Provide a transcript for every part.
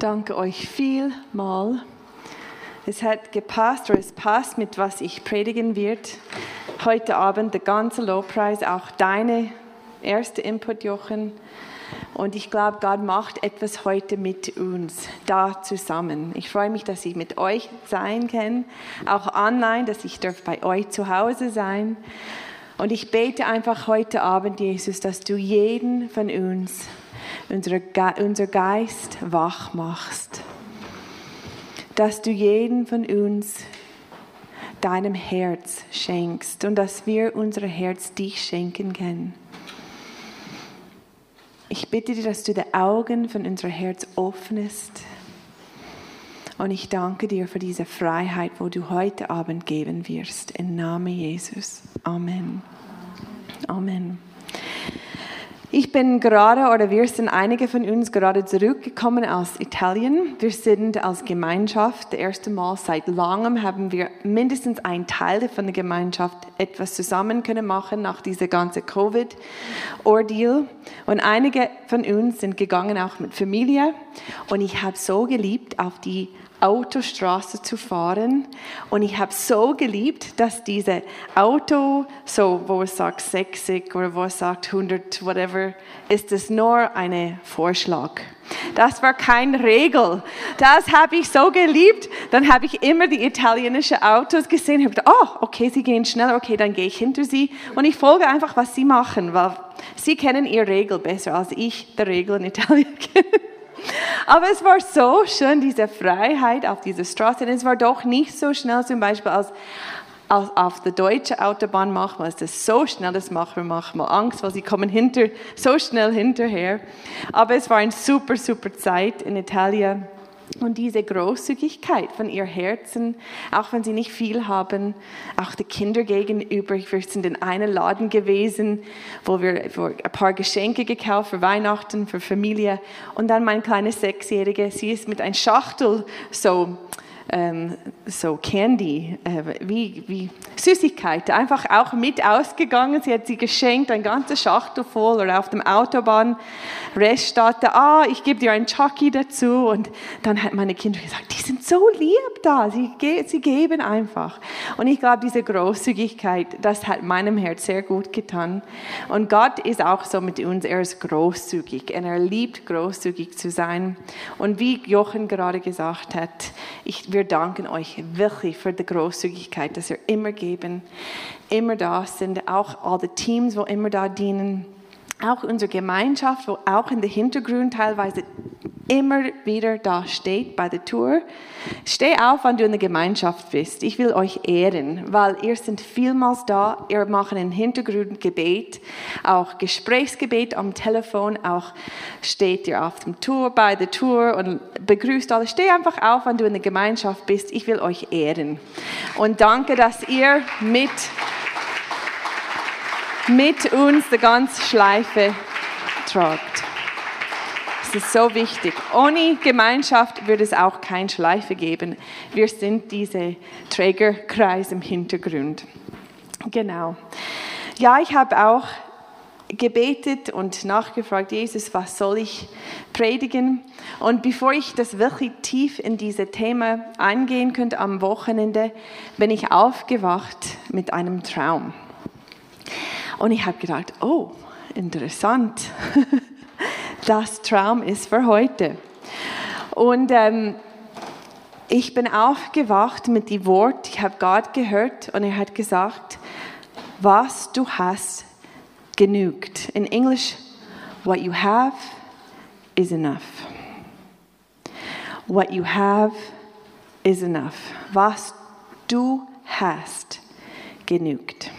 Danke euch vielmal. Es hat gepasst oder es passt mit was ich predigen wird. Heute Abend der ganze Lobpreis, auch deine erste Input, Jochen. Und ich glaube, Gott macht etwas heute mit uns da zusammen. Ich freue mich, dass ich mit euch sein kann, auch online, dass ich darf bei euch zu Hause sein. Und ich bete einfach heute Abend, Jesus, dass du jeden von uns unser Geist wach machst. Dass du jeden von uns deinem Herz schenkst und dass wir unser Herz dich schenken können. Ich bitte dir, dass du die Augen von unserem Herz öffnest. Und ich danke dir für diese Freiheit, wo du heute Abend geben wirst. Im Namen Jesus. Amen. Amen. Ich bin gerade, oder wir sind einige von uns gerade zurückgekommen aus Italien. Wir sind als Gemeinschaft, das erste Mal seit langem haben wir mindestens ein Teil von der Gemeinschaft etwas zusammen können machen nach dieser ganzen Covid-Ordeal. Und einige von uns sind gegangen auch mit Familie. Und ich habe so geliebt, auf die Autostraße zu fahren. Und ich habe so geliebt, dass diese Auto, so wo es sagt 60 oder wo es sagt 100, whatever, ist es nur ein Vorschlag. Das war keine Regel. Das habe ich so geliebt. Dann habe ich immer die italienischen Autos gesehen. Ich habe gedacht, oh, okay, sie gehen schneller, okay, dann gehe ich hinter sie und ich folge einfach, was sie machen, weil sie kennen ihre Regel besser als ich die Regel in Italien kenne. Aber es war so schön, diese Freiheit auf dieser Straße. Und es war doch nicht so schnell, zum Beispiel als, als auf der deutschen Autobahn manchmal ist es so schnell, das macht mir manchmal Angst, weil sie kommen hinter, so schnell hinterher. Aber es war eine super, super Zeit in Italien. Und diese Großzügigkeit von ihr Herzen, auch wenn sie nicht viel haben, auch die Kinder gegenüber. Wir sind in einem Laden gewesen, wo wir ein paar Geschenke gekauft für Weihnachten, für Familie. Und dann mein kleines Sechsjährige, sie ist mit einer Schachtel so ähm, so Candy, äh, wie, wie Süßigkeiten, einfach auch mit ausgegangen. Sie hat sie geschenkt, ein ganzes Schachtel voll oder auf dem Autobahn Reststatte, ah, ich gebe dir ein Chucky dazu. Und dann hat meine Kinder gesagt, die sind so lieb da, sie, sie geben einfach. Und ich glaube, diese Großzügigkeit, das hat meinem Herz sehr gut getan. Und Gott ist auch so mit uns, er ist großzügig und er liebt großzügig zu sein. Und wie Jochen gerade gesagt hat, ich, wir danken euch wirklich für die Großzügigkeit, dass ihr immer geben, immer da sind, auch all die Teams, wo immer da dienen auch unsere Gemeinschaft, wo auch in der Hintergrund teilweise immer wieder da steht bei der Tour. Steh auf, wenn du in der Gemeinschaft bist. Ich will euch ehren, weil ihr seid vielmals da. Ihr macht ein Hintergrundgebet, auch Gesprächsgebet am Telefon, auch steht ihr auf dem Tour, bei der Tour und begrüßt alle. Steh einfach auf, wenn du in der Gemeinschaft bist. Ich will euch ehren. Und danke, dass ihr mit mit uns die ganze Schleife tragt. Das ist so wichtig. Ohne Gemeinschaft würde es auch keine Schleife geben. Wir sind diese Trägerkreis im Hintergrund. Genau. Ja, ich habe auch gebetet und nachgefragt, Jesus, was soll ich predigen? Und bevor ich das wirklich tief in diese Thema eingehen könnte am Wochenende, bin ich aufgewacht mit einem Traum. Und ich habe gedacht, oh, interessant. Das Traum ist für heute. Und ähm, ich bin aufgewacht mit dem Wort, ich habe Gott gehört und er hat gesagt, was du hast, genügt. In Englisch, what you have is enough. What you have is enough. Was du hast, genügt.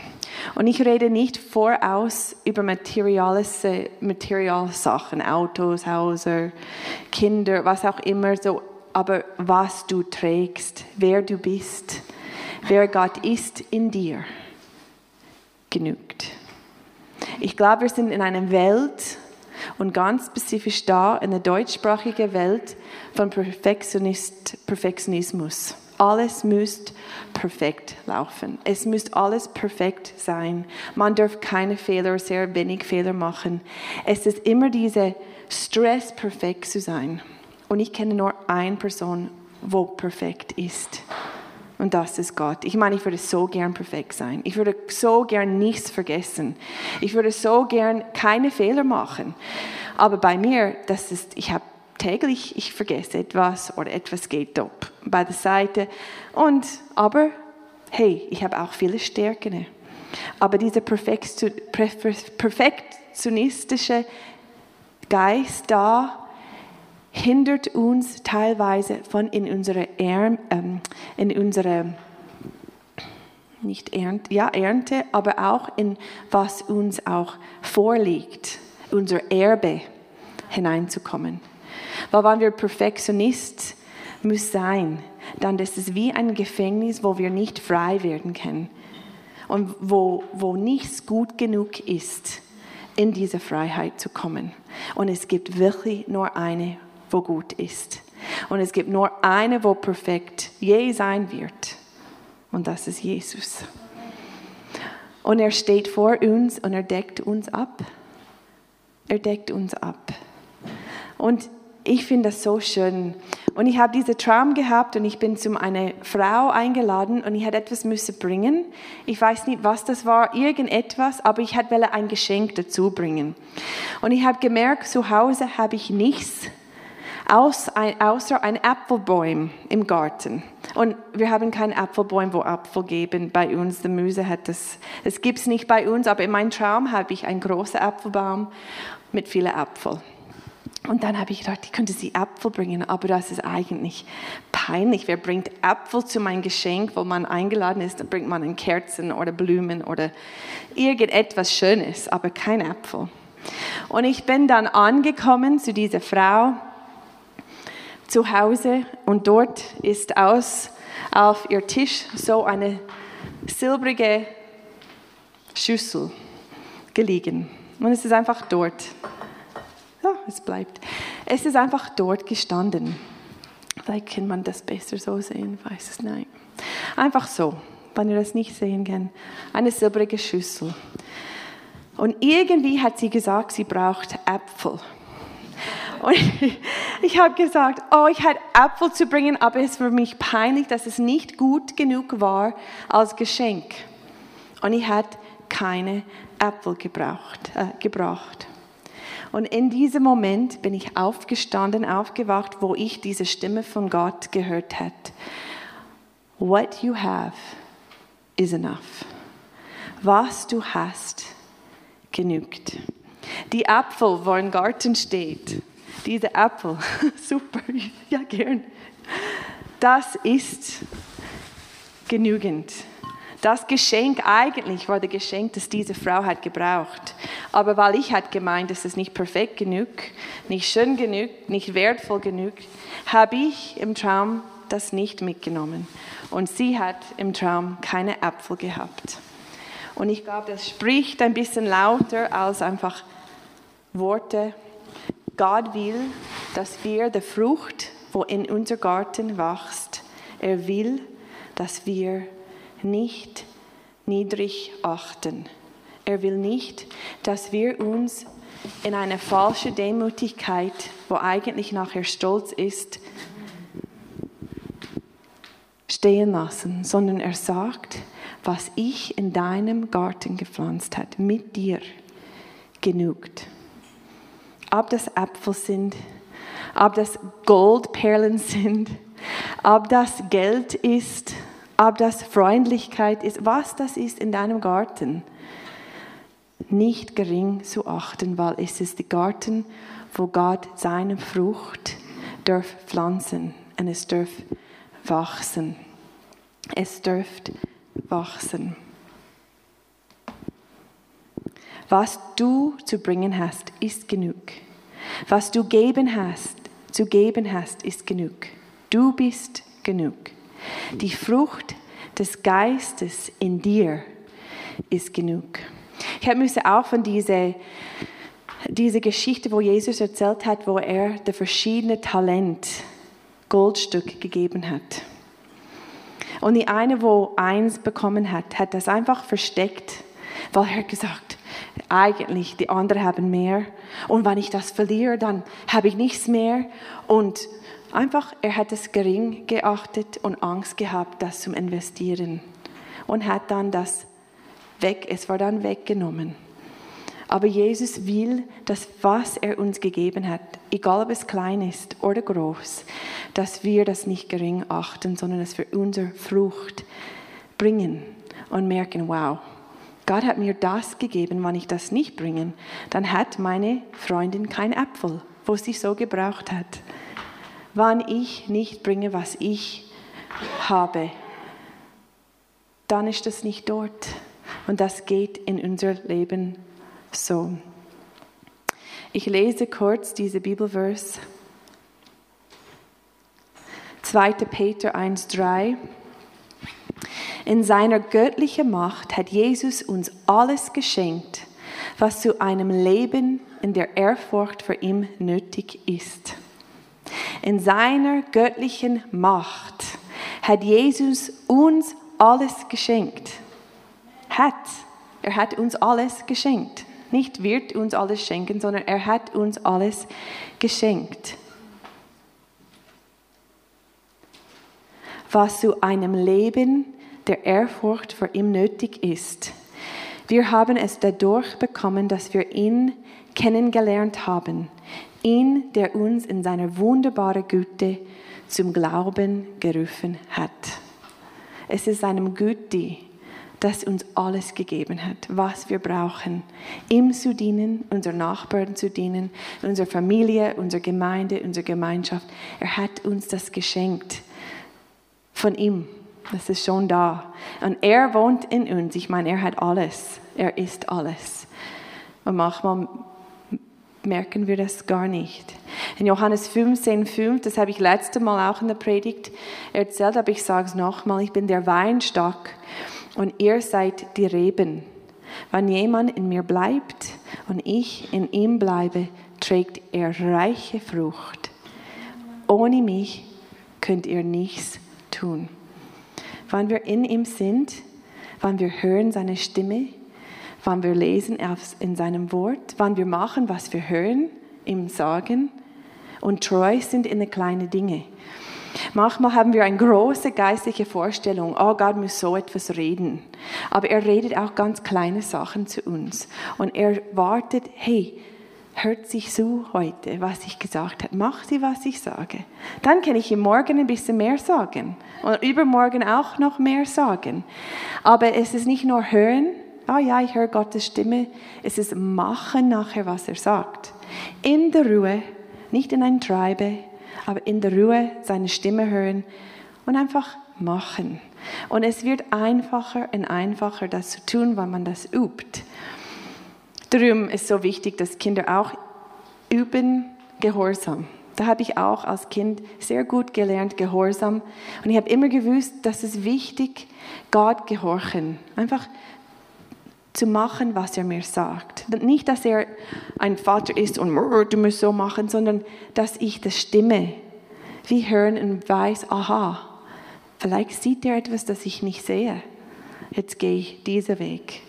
Und ich rede nicht voraus über Materialsachen, Autos, Häuser, Kinder, was auch immer, so, aber was du trägst, wer du bist, wer Gott ist in dir, genügt. Ich glaube, wir sind in einer Welt, und ganz spezifisch da in der deutschsprachigen Welt von Perfektionist, Perfektionismus. Alles müsste perfekt laufen. Es müsste alles perfekt sein. Man darf keine Fehler, sehr wenig Fehler machen. Es ist immer dieser Stress, perfekt zu sein. Und ich kenne nur eine Person, wo perfekt ist. Und das ist Gott. Ich meine, ich würde so gern perfekt sein. Ich würde so gern nichts vergessen. Ich würde so gern keine Fehler machen. Aber bei mir, das ist, ich habe täglich, ich vergesse etwas oder etwas geht up bei der Seite. Und, aber, hey, ich habe auch viele Stärken. Aber dieser perfektionistische Geist da hindert uns teilweise von in unsere, er, ähm, in unsere nicht Ernte, ja, Ernte, aber auch in was uns auch vorliegt, unser Erbe hineinzukommen. Weil wenn wir Perfektionist muss sein, dann ist es wie ein Gefängnis, wo wir nicht frei werden können und wo, wo nichts gut genug ist, in diese Freiheit zu kommen. Und es gibt wirklich nur eine, wo gut ist. Und es gibt nur eine, wo perfekt je sein wird. Und das ist Jesus. Und er steht vor uns und er deckt uns ab. Er deckt uns ab. Und ich finde das so schön. Und ich habe diesen Traum gehabt und ich bin zu einer Frau eingeladen und ich hätte etwas müssen bringen. Ich weiß nicht, was das war, irgendetwas, aber ich hätte ein Geschenk dazu bringen. Und ich habe gemerkt, zu Hause habe ich nichts außer ein Apfelbäum im Garten. Und wir haben keinen Apfelbäum, wo Apfel geben. Bei uns, der Müse hat das, das gibt es nicht bei uns, aber in meinem Traum habe ich einen großen Apfelbaum mit vielen Äpfeln. Und dann habe ich gedacht, ich könnte sie Äpfel bringen, aber das ist eigentlich peinlich. Wer bringt Äpfel zu meinem Geschenk, wo man eingeladen ist? Dann bringt man einen Kerzen oder Blumen oder irgendetwas Schönes, aber kein Äpfel. Und ich bin dann angekommen zu dieser Frau zu Hause und dort ist aus auf ihr Tisch so eine silbrige Schüssel gelegen. Und es ist einfach dort es bleibt. Es ist einfach dort gestanden. Vielleicht kann man das besser so sehen, weiß es nicht. Einfach so, wenn ihr das nicht sehen könnt. Eine silbrige Schüssel. Und irgendwie hat sie gesagt, sie braucht Äpfel. Und ich habe gesagt, oh, ich hatte Äpfel zu bringen, aber es war für mich peinlich, dass es nicht gut genug war als Geschenk. Und ich hatte keine Äpfel gebraucht, äh, gebracht. Und in diesem Moment bin ich aufgestanden, aufgewacht, wo ich diese Stimme von Gott gehört habe. What you have is enough. Was du hast, genügt. Die Apfel, wo im Garten steht, diese Apfel, super, ja gern, das ist genügend. Das Geschenk eigentlich war das Geschenk, das diese Frau hat gebraucht. Aber weil ich hat gemeint, es nicht perfekt genug, nicht schön genug, nicht wertvoll genug, habe ich im Traum das nicht mitgenommen. Und sie hat im Traum keine Äpfel gehabt. Und ich glaube, das spricht ein bisschen lauter als einfach Worte. Gott will, dass wir die Frucht, wo in unser Garten wächst, er will, dass wir nicht niedrig achten. Er will nicht, dass wir uns in eine falsche Demütigkeit, wo eigentlich nachher Stolz ist, stehen lassen, sondern er sagt, was ich in deinem Garten gepflanzt hat, mit dir genügt. Ob das Äpfel sind, ob das Goldperlen sind, ob das Geld ist, ob das Freundlichkeit ist, was das ist in deinem Garten, nicht gering zu achten, weil es ist der Garten, wo Gott seine Frucht darf pflanzen und es darf wachsen. Es dürft wachsen. Was du zu bringen hast, ist genug. Was du geben hast, zu geben hast, ist genug. Du bist genug. Die Frucht des Geistes in dir ist genug. Ich habe auch von dieser diese Geschichte, wo Jesus erzählt hat, wo er der verschiedene Talent Goldstück gegeben hat. Und die eine, wo eins bekommen hat, hat das einfach versteckt, weil er gesagt, eigentlich die anderen haben mehr und wenn ich das verliere, dann habe ich nichts mehr und einfach, er hat es gering geachtet und Angst gehabt, das zu investieren. Und hat dann das weg, es war dann weggenommen. Aber Jesus will, dass was er uns gegeben hat, egal ob es klein ist oder groß, dass wir das nicht gering achten, sondern dass wir unsere Frucht bringen und merken, wow, Gott hat mir das gegeben, wenn ich das nicht bringe, dann hat meine Freundin keinen Apfel, wo sie so gebraucht hat. Wenn ich nicht bringe, was ich habe, dann ist das nicht dort. Und das geht in unser Leben so. Ich lese kurz diese Bibelvers. 2. Peter 1,3. In seiner göttlichen Macht hat Jesus uns alles geschenkt, was zu einem Leben in der Ehrfurcht für ihn nötig ist. In seiner göttlichen Macht hat Jesus uns alles geschenkt. Hat. Er hat uns alles geschenkt. Nicht wird uns alles schenken, sondern er hat uns alles geschenkt. Was zu einem Leben der Ehrfurcht vor ihm nötig ist. Wir haben es dadurch bekommen, dass wir ihn kennengelernt haben. Ihn, der uns in seiner wunderbaren Güte zum Glauben gerufen hat. Es ist seinem Güte, das uns alles gegeben hat, was wir brauchen, ihm zu dienen, unseren Nachbarn zu dienen, unserer Familie, unserer Gemeinde, unserer Gemeinschaft. Er hat uns das geschenkt von ihm. Das ist schon da. Und er wohnt in uns. Ich meine, er hat alles. Er ist alles. Und manchmal merken wir das gar nicht. In Johannes 15, 5, das habe ich letzte Mal auch in der Predigt erzählt, aber ich sage es nochmal, ich bin der Weinstock und ihr seid die Reben. Wenn jemand in mir bleibt und ich in ihm bleibe, trägt er reiche Frucht. Ohne mich könnt ihr nichts tun. Wenn wir in ihm sind, wenn wir hören seine Stimme, wenn wir lesen in seinem Wort, wenn wir machen, was wir hören, ihm sagen und treu sind in den kleinen Dingen. Manchmal haben wir eine große geistliche Vorstellung, oh Gott muss so etwas reden. Aber er redet auch ganz kleine Sachen zu uns. Und er wartet, hey, hört sich zu heute, was ich gesagt habe. Mach sie, was ich sage. Dann kann ich ihm morgen ein bisschen mehr sagen. Und übermorgen auch noch mehr sagen. Aber es ist nicht nur hören, oh ja, ich höre Gottes Stimme. Es ist machen nachher, was er sagt. In der Ruhe, nicht in ein Treibe, aber in der Ruhe seine Stimme hören und einfach machen. Und es wird einfacher und einfacher, das zu tun, wenn man das übt. Darum ist so wichtig, dass Kinder auch üben Gehorsam. Da habe ich auch als Kind sehr gut gelernt, Gehorsam. Und ich habe immer gewusst, dass es wichtig, Gott gehorchen. Einfach zu machen, was er mir sagt. Nicht, dass er ein Vater ist und du musst so machen, sondern dass ich das stimme. Wie hören und weiß, aha, vielleicht sieht er etwas, das ich nicht sehe. Jetzt gehe ich diesen Weg.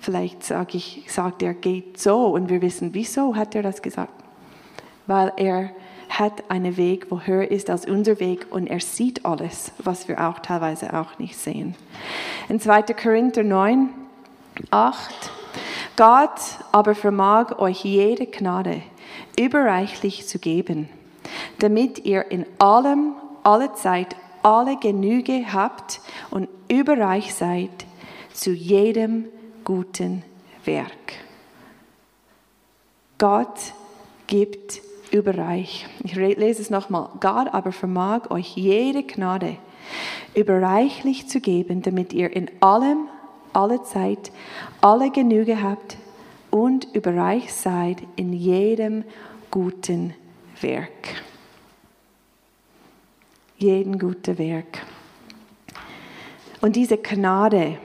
Vielleicht sag ich, sagt er, geht so und wir wissen, wieso hat er das gesagt? Weil er hat einen Weg, wo höher ist als unser Weg und er sieht alles, was wir auch teilweise auch nicht sehen. In 2. Korinther 9, 8. Gott aber vermag euch jede Gnade überreichlich zu geben, damit ihr in allem, alle Zeit, alle Genüge habt und überreich seid zu jedem guten Werk. Gott gibt überreich. Ich lese es nochmal. Gott aber vermag euch jede Gnade überreichlich zu geben, damit ihr in allem, alle Zeit, alle Genüge habt und überreich seid in jedem guten Werk. Jeden guten Werk. Und diese Gnade,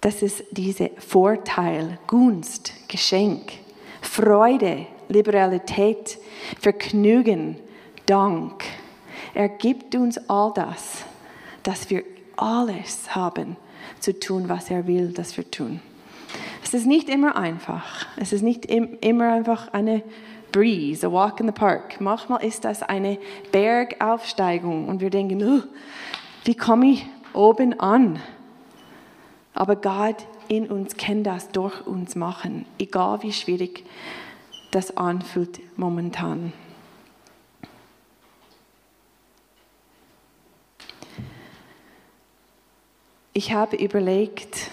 das ist dieser Vorteil, Gunst, Geschenk, Freude, Liberalität, Vergnügen, Dank. Er gibt uns all das, dass wir alles haben zu tun, was er will, dass wir tun. Es ist nicht immer einfach. Es ist nicht immer einfach eine breeze, a walk in the park. Manchmal ist das eine Bergaufsteigung und wir denken, oh, wie komme ich oben an? Aber Gott in uns kann das durch uns machen, egal wie schwierig das anfühlt momentan. Ich habe überlegt,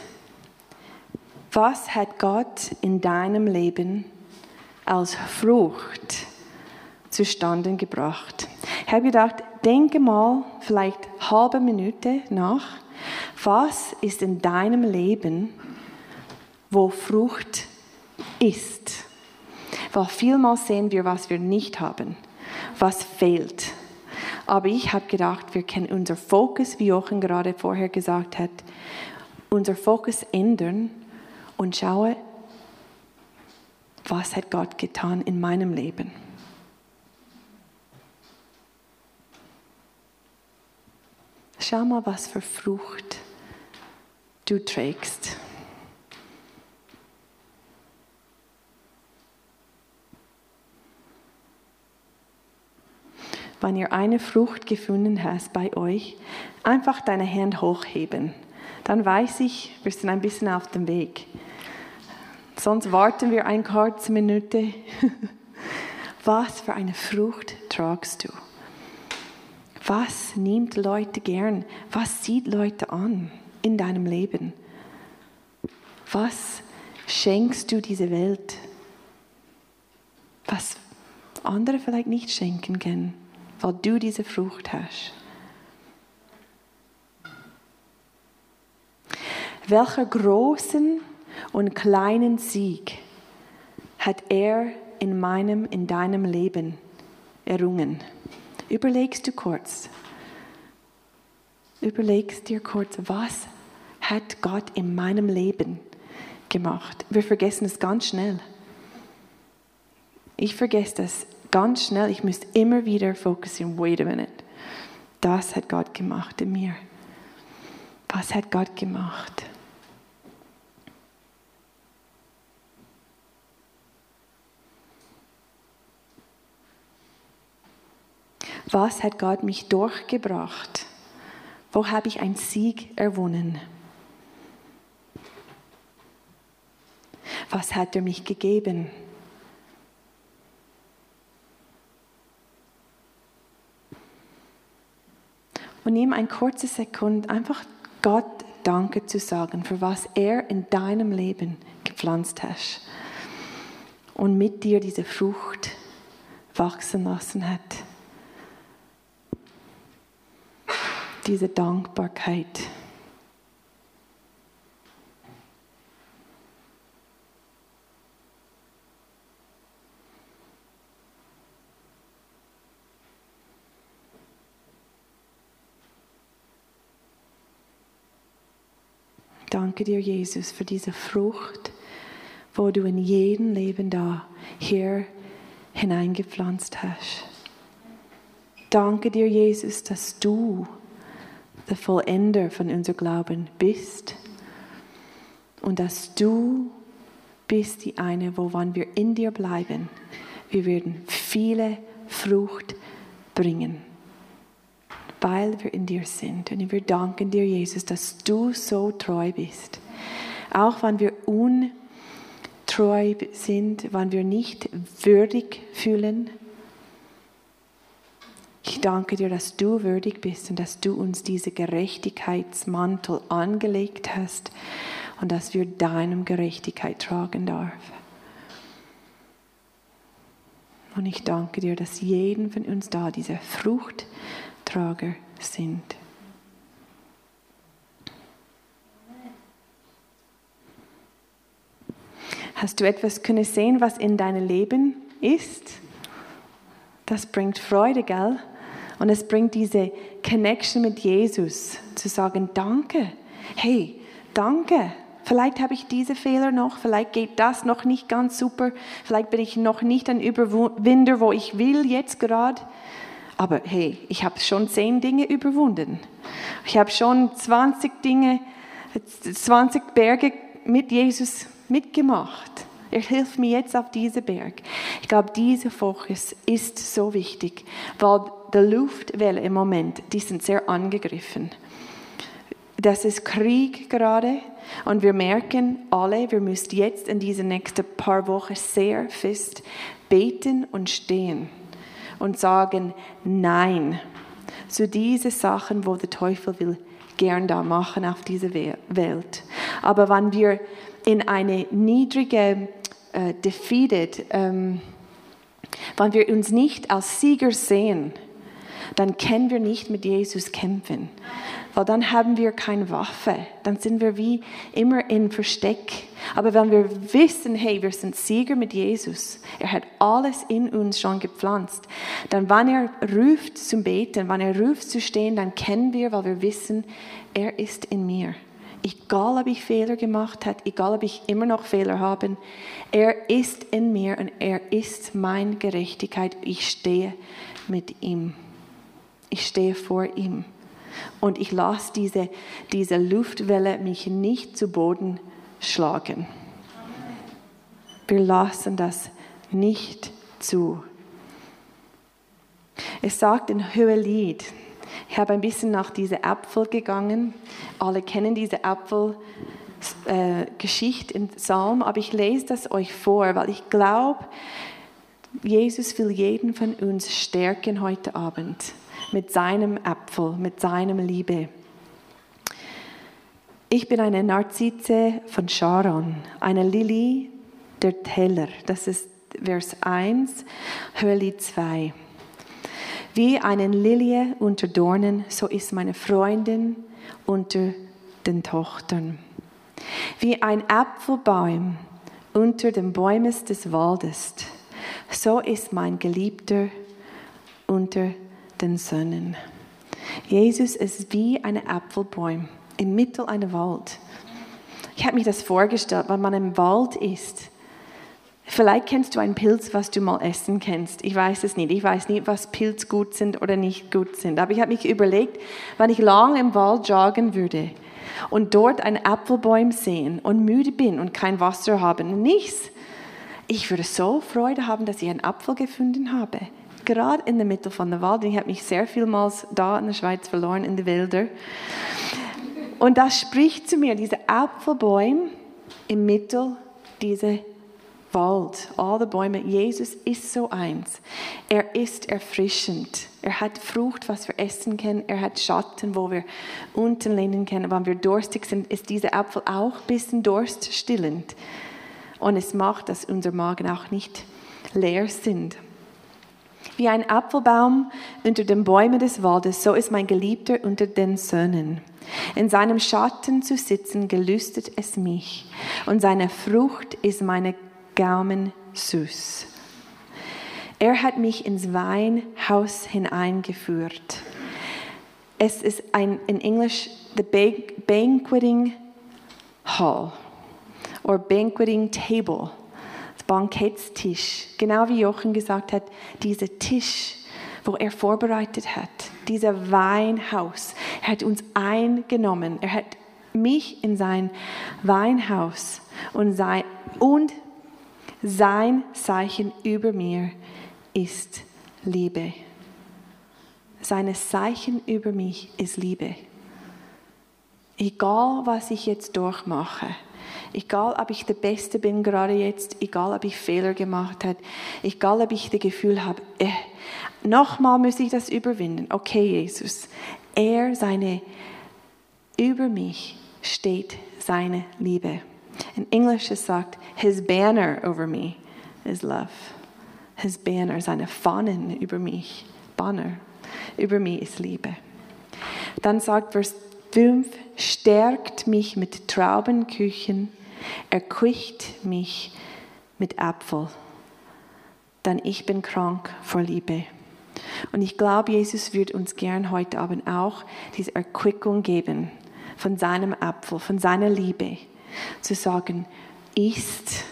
was hat Gott in deinem Leben als Frucht zustande gebracht? Ich habe gedacht, denke mal vielleicht halbe Minute nach, was ist in deinem Leben, wo Frucht ist? Weil vielmals sehen wir, was wir nicht haben, was fehlt. Aber ich habe gedacht, wir können unser Fokus, wie Jochen gerade vorher gesagt hat, unser Fokus ändern und schaue, was hat Gott getan in meinem Leben. Schau mal, was für Frucht du trägst. Wenn ihr eine Frucht gefunden hast bei euch, einfach deine Hand hochheben. Dann weiß ich, wir sind ein bisschen auf dem Weg. Sonst warten wir eine kurze Minute. Was für eine Frucht tragst du? Was nimmt Leute gern? Was zieht Leute an in deinem Leben? Was schenkst du dieser Welt? Was andere vielleicht nicht schenken können, weil du diese Frucht hast. Welcher großen und kleinen Sieg hat er in meinem, in deinem Leben errungen? Überlegst du kurz. Überlegst dir kurz, was hat Gott in meinem Leben gemacht? Wir vergessen es ganz schnell. Ich vergesse das ganz schnell. Ich muss immer wieder fokussieren. Wait a minute. Das hat Gott gemacht in mir. Was hat Gott gemacht? Was hat Gott mich durchgebracht? Wo habe ich einen Sieg erwonnen? Was hat er mich gegeben? Und nimm ein kurze Sekund, einfach Gott Danke zu sagen, für was er in deinem Leben gepflanzt hat. Und mit dir diese Frucht wachsen lassen hat. diese Dankbarkeit. Danke dir, Jesus, für diese Frucht, wo du in jedem Leben da hier hineingepflanzt hast. Danke dir, Jesus, dass du der Vollender von unserem Glauben bist und dass du bist die eine, wo wann wir in dir bleiben, wir werden viele Frucht bringen, weil wir in dir sind. Und wir danken dir, Jesus, dass du so treu bist. Auch wenn wir untreu sind, wenn wir nicht würdig fühlen, ich danke dir, dass du würdig bist und dass du uns diese Gerechtigkeitsmantel angelegt hast und dass wir deinem Gerechtigkeit tragen dürfen. Und ich danke dir, dass jeden von uns da diese Fruchttrager sind. Hast du etwas können sehen, was in deinem Leben ist? Das bringt Freude, gell? Und es bringt diese Connection mit Jesus, zu sagen, danke, hey, danke. Vielleicht habe ich diese Fehler noch, vielleicht geht das noch nicht ganz super, vielleicht bin ich noch nicht ein Überwinder, wo ich will jetzt gerade. Aber hey, ich habe schon zehn Dinge überwunden. Ich habe schon 20 Dinge, 20 Berge mit Jesus mitgemacht. Er hilft mir jetzt auf diese Berg. Ich glaube, dieser Fokus ist so wichtig, weil die Luftwelle im Moment, die sind sehr angegriffen. Das ist Krieg gerade und wir merken alle, wir müssen jetzt in diesen nächsten paar Wochen sehr fest beten und stehen und sagen Nein zu diesen Sachen, wo der Teufel will gern da machen auf dieser Welt. Aber wenn wir in eine niedrige, äh, defeated, ähm, wenn wir uns nicht als Sieger sehen, dann können wir nicht mit Jesus kämpfen weil dann haben wir keine Waffe. Dann sind wir wie immer in Versteck. Aber wenn wir wissen, hey, wir sind Sieger mit Jesus, er hat alles in uns schon gepflanzt, dann wenn er ruft zum Beten, wenn er ruft zu stehen, dann kennen wir, weil wir wissen, er ist in mir. Egal, ob ich Fehler gemacht habe, egal, ob ich immer noch Fehler habe, er ist in mir und er ist meine Gerechtigkeit. Ich stehe mit ihm. Ich stehe vor ihm. Und ich lasse diese, diese Luftwelle mich nicht zu Boden schlagen. Wir lassen das nicht zu. Es sagt in Hohelied, ich habe ein bisschen nach diese Apfel gegangen. Alle kennen diese Apfel. Äh, im Psalm, aber ich lese das euch vor, weil ich glaube, Jesus will jeden von uns stärken heute Abend mit seinem Apfel, mit seinem Liebe. Ich bin eine Narzisse von Sharon, eine Lili der Teller. Das ist Vers 1, Hörli 2. Wie eine Lilie unter Dornen, so ist meine Freundin unter den Tochtern. Wie ein Apfelbaum unter den Bäumen des Waldes, so ist mein Geliebter unter den Söhnen. Jesus ist wie ein Apfelbaum im Mittel einer Wald. Ich habe mir das vorgestellt, wenn man im Wald ist. Vielleicht kennst du einen Pilz, was du mal essen kennst. Ich weiß es nicht. Ich weiß nicht, was Pilze gut sind oder nicht gut sind. Aber ich habe mich überlegt, wenn ich lang im Wald joggen würde und dort einen Apfelbaum sehen und müde bin und kein Wasser haben, nichts. Ich würde so Freude haben, dass ich einen Apfel gefunden habe gerade in der Mitte von der Wald. Ich habe mich sehr vielmals da in der Schweiz verloren, in den Wäldern. Und das spricht zu mir, diese Apfelbäume im Mittel dieser Wald, alle Bäume. Jesus ist so eins. Er ist erfrischend. Er hat Frucht, was wir essen können. Er hat Schatten, wo wir unten lehnen können. Wenn wir durstig sind, ist dieser Apfel auch ein bisschen durststillend. Und es macht, dass unser Magen auch nicht leer sind. Wie ein Apfelbaum unter den Bäumen des Waldes, so ist mein Geliebter unter den Söhnen. In seinem Schatten zu sitzen, gelüstet es mich, und seine Frucht ist meine Gaumen süß. Er hat mich ins Weinhaus hineingeführt. Es ist ein, in Englisch, the banqueting hall or banqueting table. Bankettstisch. Genau wie Jochen gesagt hat, dieser Tisch, wo er vorbereitet hat, dieser Weinhaus. Er hat uns eingenommen. Er hat mich in sein Weinhaus und sein, und sein Zeichen über mir ist Liebe. Seine Zeichen über mich ist Liebe. Egal, was ich jetzt durchmache, Egal, ob ich der Beste bin gerade jetzt, egal, ob ich Fehler gemacht habe, egal, ob ich das Gefühl habe, äh, nochmal muss ich das überwinden. Okay, Jesus, er, seine, über mich steht seine Liebe. In Englisch es sagt, his banner over me is love. His banner, seine Fahnen über mich, Banner, über mich ist Liebe. Dann sagt Vers 5, stärkt mich mit Traubenküchen erquicht mich mit Apfel, denn ich bin krank vor Liebe. Und ich glaube, Jesus wird uns gern heute Abend auch diese Erquickung geben von seinem Apfel, von seiner Liebe, zu sagen, isst,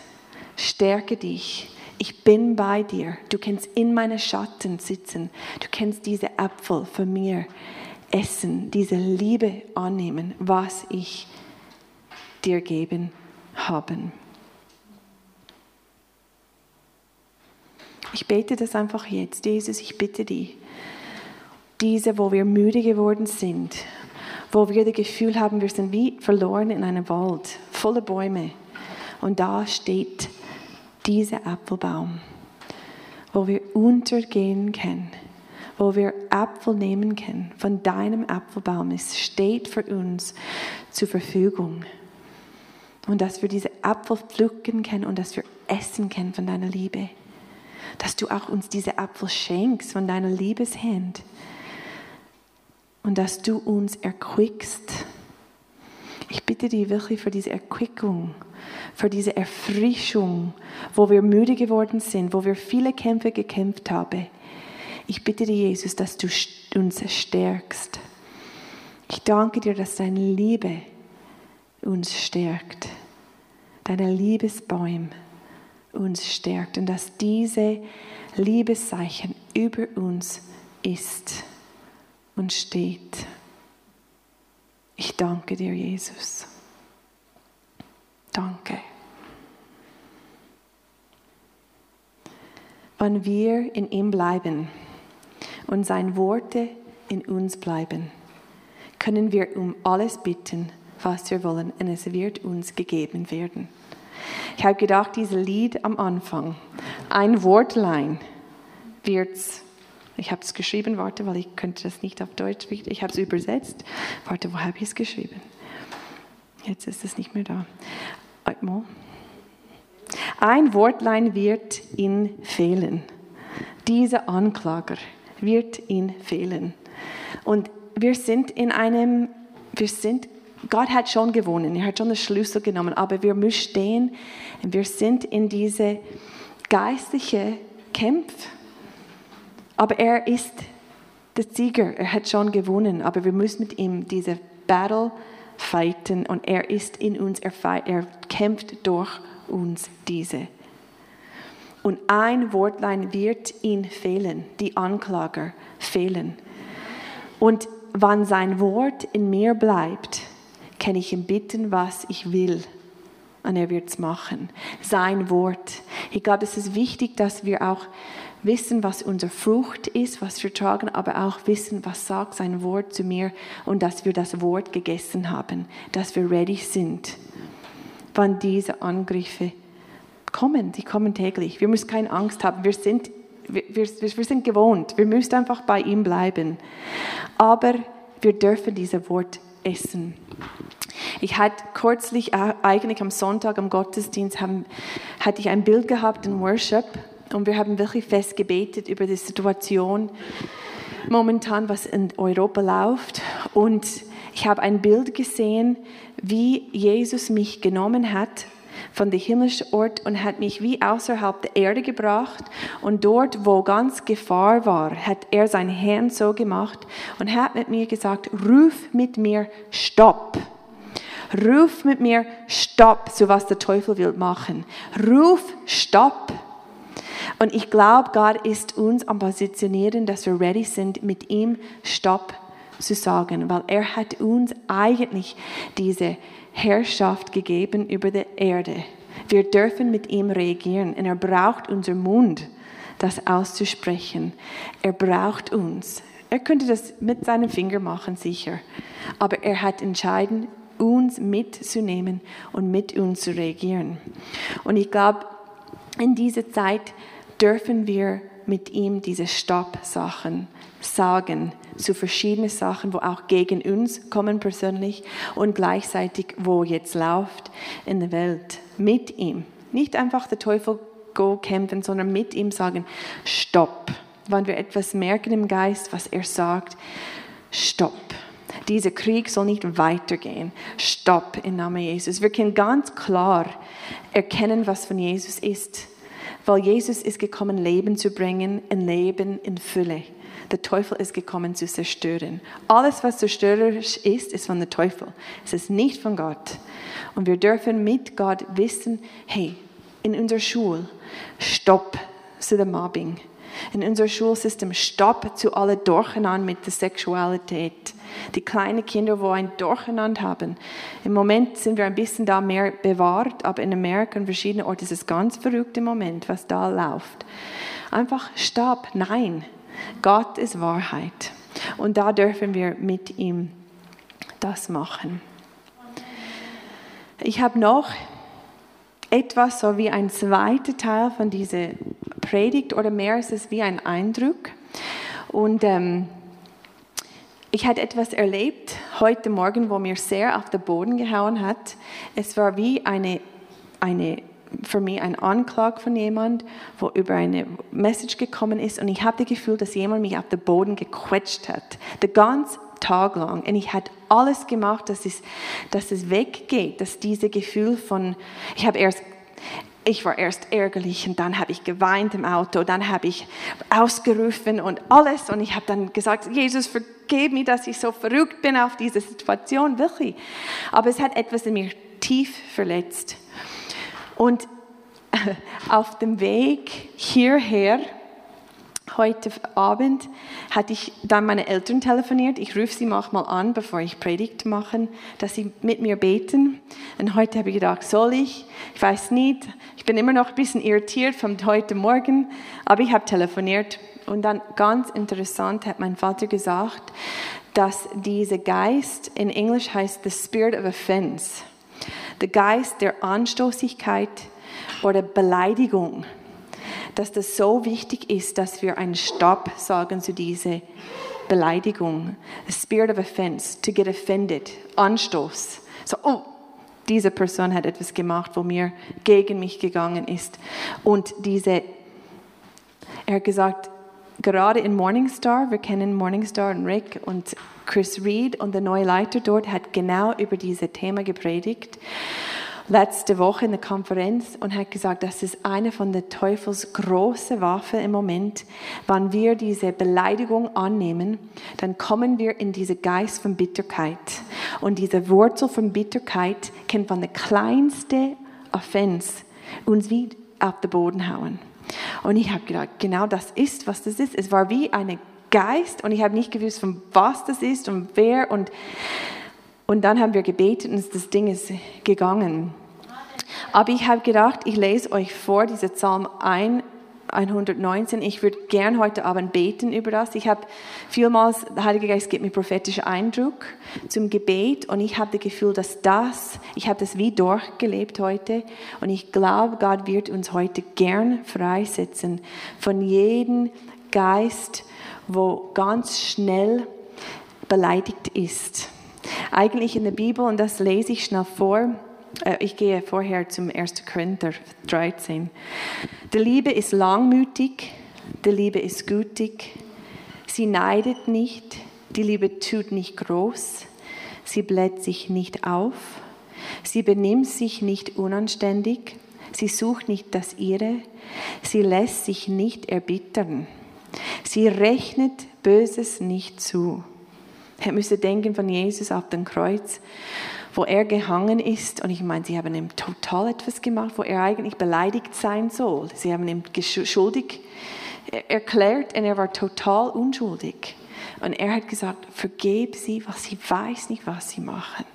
stärke dich, ich bin bei dir, du kannst in meine Schatten sitzen, du kannst diese Apfel von mir essen, diese Liebe annehmen, was ich dir geben haben. Ich bete das einfach jetzt. Jesus, ich bitte dich, diese, wo wir müde geworden sind, wo wir das Gefühl haben, wir sind wie verloren in einem Wald, voller Bäume. Und da steht dieser Apfelbaum, wo wir untergehen können, wo wir Apfel nehmen können von deinem Apfelbaum. Es steht für uns zur Verfügung. Und dass wir diese Apfel pflücken können und dass wir essen können von deiner Liebe. Dass du auch uns diese Apfel schenkst von deiner Liebeshand und dass du uns erquickst. Ich bitte dich wirklich für diese Erquickung, für diese Erfrischung, wo wir müde geworden sind, wo wir viele Kämpfe gekämpft haben. Ich bitte dich, Jesus, dass du uns stärkst. Ich danke dir, dass deine Liebe uns stärkt, deine Liebesbäume uns stärkt und dass diese Liebeszeichen über uns ist und steht. Ich danke dir, Jesus. Danke. Wenn wir in ihm bleiben und seine Worte in uns bleiben, können wir um alles bitten, was wir wollen, und es wird uns gegeben werden. Ich habe gedacht, dieses Lied am Anfang, ein Wortlein wird's ich habe es geschrieben, warte, weil ich könnte das nicht auf Deutsch. Ich habe es übersetzt. Warte, wo habe ich es geschrieben? Jetzt ist es nicht mehr da. Ein Wortlein wird ihn fehlen. Dieser Anklager wird ihn fehlen. Und wir sind in einem, wir sind, Gott hat schon gewonnen, er hat schon den Schlüssel genommen, aber wir müssen stehen, wir sind in diese geistliche Kämpfe aber er ist der Sieger, er hat schon gewonnen, aber wir müssen mit ihm diese Battle fighten. Und er ist in uns, er, er kämpft durch uns diese. Und ein Wortlein wird ihn fehlen, die Anklager fehlen. Und wann sein Wort in mir bleibt, kann ich ihm bitten, was ich will. Und er wird es machen. Sein Wort. Ich glaube, es ist wichtig, dass wir auch wissen, was unsere Frucht ist, was wir tragen, aber auch wissen, was sagt sein Wort zu mir und dass wir das Wort gegessen haben, dass wir ready sind, wann diese Angriffe kommen. Die kommen täglich. Wir müssen keine Angst haben. Wir sind, wir, wir, wir sind gewohnt. Wir müssen einfach bei ihm bleiben. Aber wir dürfen dieses Wort essen. Ich hatte kürzlich, äh, eigentlich am Sonntag am Gottesdienst, haben, hatte ich ein Bild gehabt in Worship und wir haben wirklich fest gebetet über die Situation momentan, was in Europa läuft. Und ich habe ein Bild gesehen, wie Jesus mich genommen hat von dem himmlischen Ort und hat mich wie außerhalb der Erde gebracht. Und dort, wo ganz Gefahr war, hat er sein Hand so gemacht und hat mit mir gesagt, ruf mit mir Stopp. Ruf mit mir Stopp, so was der Teufel will machen. Ruf Stopp. Und ich glaube, Gott ist uns am Positionieren, dass wir ready sind, mit ihm Stopp zu sagen, weil er hat uns eigentlich diese Herrschaft gegeben über die Erde. Wir dürfen mit ihm reagieren und er braucht unseren Mund, das auszusprechen. Er braucht uns. Er könnte das mit seinem Finger machen, sicher. Aber er hat entschieden, uns mitzunehmen und mit uns zu reagieren. Und ich glaube, in dieser Zeit dürfen wir mit ihm diese Stopp-Sachen sagen zu verschiedenen Sachen, wo auch gegen uns kommen persönlich und gleichzeitig, wo jetzt läuft in der Welt mit ihm. Nicht einfach der Teufel go kämpfen, sondern mit ihm sagen, Stopp. Wenn wir etwas merken im Geist, was er sagt, Stopp. Dieser Krieg soll nicht weitergehen. Stopp im Namen Jesus. Wir können ganz klar erkennen, was von Jesus ist weil Jesus ist gekommen, Leben zu bringen, ein Leben in Fülle. Der Teufel ist gekommen zu zerstören. Alles, was zerstörerisch ist, ist von der Teufel. Es ist nicht von Gott. Und wir dürfen mit Gott wissen, hey, in unserer Schule, stopp zu dem Mobbing. In unserem Schulsystem, stopp zu alle Durcheinander mit der Sexualität die kleinen Kinder, wo ein Durcheinander haben. Im Moment sind wir ein bisschen da mehr bewahrt, aber in Amerika und verschiedenen Orten ist es ganz verrückt im Moment, was da läuft. Einfach stopp, nein, Gott ist Wahrheit. Und da dürfen wir mit ihm das machen. Ich habe noch etwas so wie ein zweiter Teil von dieser Predigt oder mehr ist es wie ein Eindruck. Und ähm, ich hatte etwas erlebt heute Morgen, wo mir sehr auf den Boden gehauen hat. Es war wie eine, eine für mich ein Anklage von jemand, wo über eine Message gekommen ist und ich habe das Gefühl, dass jemand mich auf den Boden gequetscht hat. Den ganzen Tag lang. Und ich hatte alles gemacht, dass es, dass es weggeht, dass dieses Gefühl von, ich habe erst ich war erst ärgerlich und dann habe ich geweint im Auto, dann habe ich ausgerufen und alles und ich habe dann gesagt, Jesus, vergib mir, dass ich so verrückt bin auf diese Situation, wirklich. Aber es hat etwas in mir tief verletzt. Und auf dem Weg hierher, heute Abend, hatte ich dann meine Eltern telefoniert. Ich rufe sie manchmal an, bevor ich Predigt mache, dass sie mit mir beten. Und heute habe ich gedacht, soll ich? Ich weiß nicht. Ich bin immer noch ein bisschen irritiert von heute Morgen, aber ich habe telefoniert. Und dann ganz interessant hat mein Vater gesagt, dass dieser Geist in Englisch heißt the Spirit of Offense der Geist der Anstoßigkeit oder Beleidigung, dass das so wichtig ist, dass wir einen Stopp sagen zu dieser Beleidigung. The spirit of offense, to get offended, Anstoß. So, oh, diese Person hat etwas gemacht, wo mir gegen mich gegangen ist. Und diese, er hat gesagt, gerade in Morningstar, wir kennen Morningstar und Rick und Chris Reed und der neue Leiter dort hat genau über dieses Thema gepredigt letzte Woche in der Konferenz und hat gesagt, das ist eine von der Teufels große Waffe im Moment. Wenn wir diese Beleidigung annehmen, dann kommen wir in diese Geist von Bitterkeit. Und diese Wurzel von Bitterkeit kann von der kleinsten Offense uns wie auf den Boden hauen. Und ich habe gedacht, genau das ist, was das ist. Es war wie ein Geist und ich habe nicht gewusst, von was das ist und wer. Und, und dann haben wir gebetet und das Ding ist gegangen. Aber ich habe gedacht, ich lese euch vor, diese Psalm 1, 119. Ich würde gern heute Abend beten über das. Ich habe vielmals, der Heilige Geist gibt mir prophetischen Eindruck zum Gebet und ich habe das Gefühl, dass das, ich habe das wie durchgelebt heute und ich glaube, Gott wird uns heute gern freisetzen von jedem Geist, wo ganz schnell beleidigt ist. Eigentlich in der Bibel, und das lese ich schnell vor, äh, ich gehe vorher zum 1. Korinther 13. Die Liebe ist langmütig, die Liebe ist gütig, sie neidet nicht, die Liebe tut nicht groß, sie bläht sich nicht auf, sie benimmt sich nicht unanständig, sie sucht nicht das Ihre, sie lässt sich nicht erbittern, sie rechnet Böses nicht zu. Müsste denken von Jesus auf dem Kreuz wo er gehangen ist. Und ich meine, sie haben ihm total etwas gemacht, wo er eigentlich beleidigt sein soll. Sie haben ihm schuldig erklärt und er war total unschuldig. Und er hat gesagt, vergeb sie, was sie weiß nicht, was sie machen.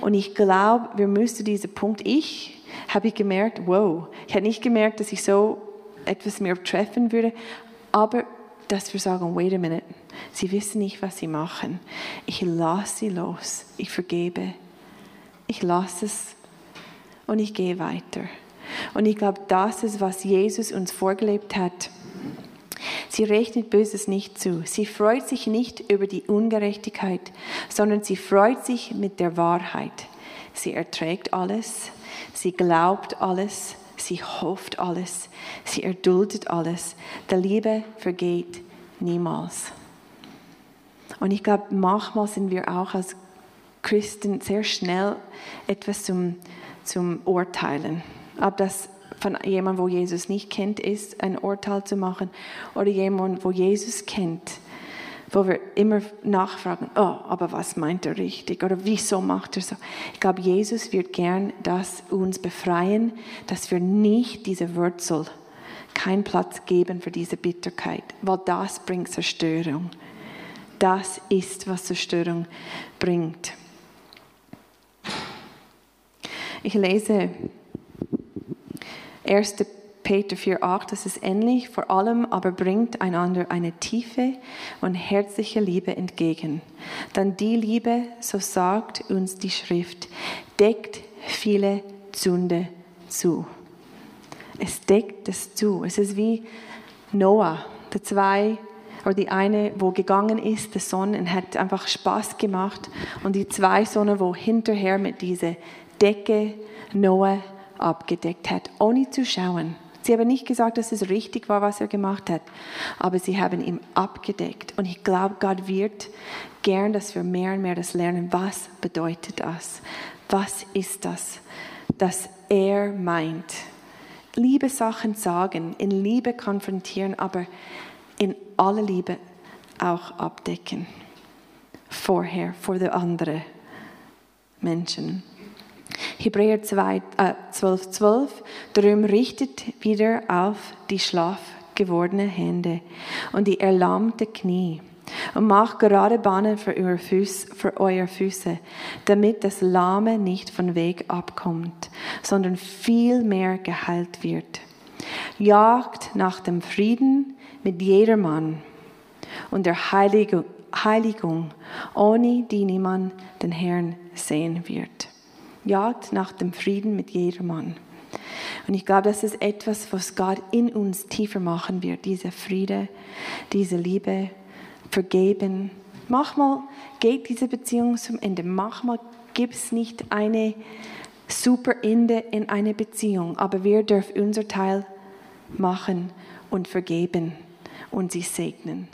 Und ich glaube, wir müssen diesen Punkt, ich habe ich gemerkt, wow, ich habe nicht gemerkt, dass ich so etwas mehr treffen würde, aber dass wir sagen, wait a minute, sie wissen nicht, was sie machen. Ich lasse sie los, ich vergebe ich lasse es und ich gehe weiter. Und ich glaube, das ist, was Jesus uns vorgelebt hat. Sie rechnet Böses nicht zu. Sie freut sich nicht über die Ungerechtigkeit, sondern sie freut sich mit der Wahrheit. Sie erträgt alles, sie glaubt alles, sie hofft alles, sie erduldet alles. Der Liebe vergeht niemals. Und ich glaube, manchmal sind wir auch als Christen sehr schnell etwas zum, zum Urteilen. Ob das von jemandem, wo Jesus nicht kennt, ist, ein Urteil zu machen, oder jemand, wo Jesus kennt, wo wir immer nachfragen, oh, aber was meint er richtig oder wieso macht er so? Ich glaube, Jesus wird gern das uns befreien, dass wir nicht diese Wurzel, keinen Platz geben für diese Bitterkeit, weil das bringt Zerstörung. Das ist, was Zerstörung bringt. Ich lese 1. Peter 4,8, das ist ähnlich, vor allem aber bringt einander eine tiefe und herzliche Liebe entgegen. Dann die Liebe, so sagt uns die Schrift, deckt viele Sünde zu. Es deckt es zu. Es ist wie Noah, der zwei oder die eine, wo gegangen ist, der Sohn, und hat einfach Spaß gemacht. Und die zwei Sonnen, wo hinterher mit dieser Decke Noah abgedeckt hat, ohne zu schauen. Sie haben nicht gesagt, dass es richtig war, was er gemacht hat, aber sie haben ihn abgedeckt. Und ich glaube, Gott wird gern, dass wir mehr und mehr das lernen. Was bedeutet das? Was ist das, dass er meint? Liebe Sachen sagen, in Liebe konfrontieren, aber in aller Liebe auch abdecken. Vorher, vor der anderen Menschen. Hebräer 2, äh, 12, 12. Darum richtet wieder auf die schlaff gewordene Hände und die erlahmte Knie und macht gerade Bahnen für eure, Füße, für eure Füße, damit das Lahme nicht von Weg abkommt, sondern viel mehr geheilt wird. Jagt nach dem Frieden mit jedermann und der Heiligung, ohne die niemand den Herrn sehen wird. Jagt nach dem Frieden mit jedermann. Und ich glaube, das ist etwas, was Gott in uns tiefer machen wird, diese Friede, diese Liebe, vergeben. Manchmal geht diese Beziehung zum Ende. Manchmal gibt es nicht eine super Ende in eine Beziehung, aber wir dürfen unser Teil machen und vergeben und sie segnen.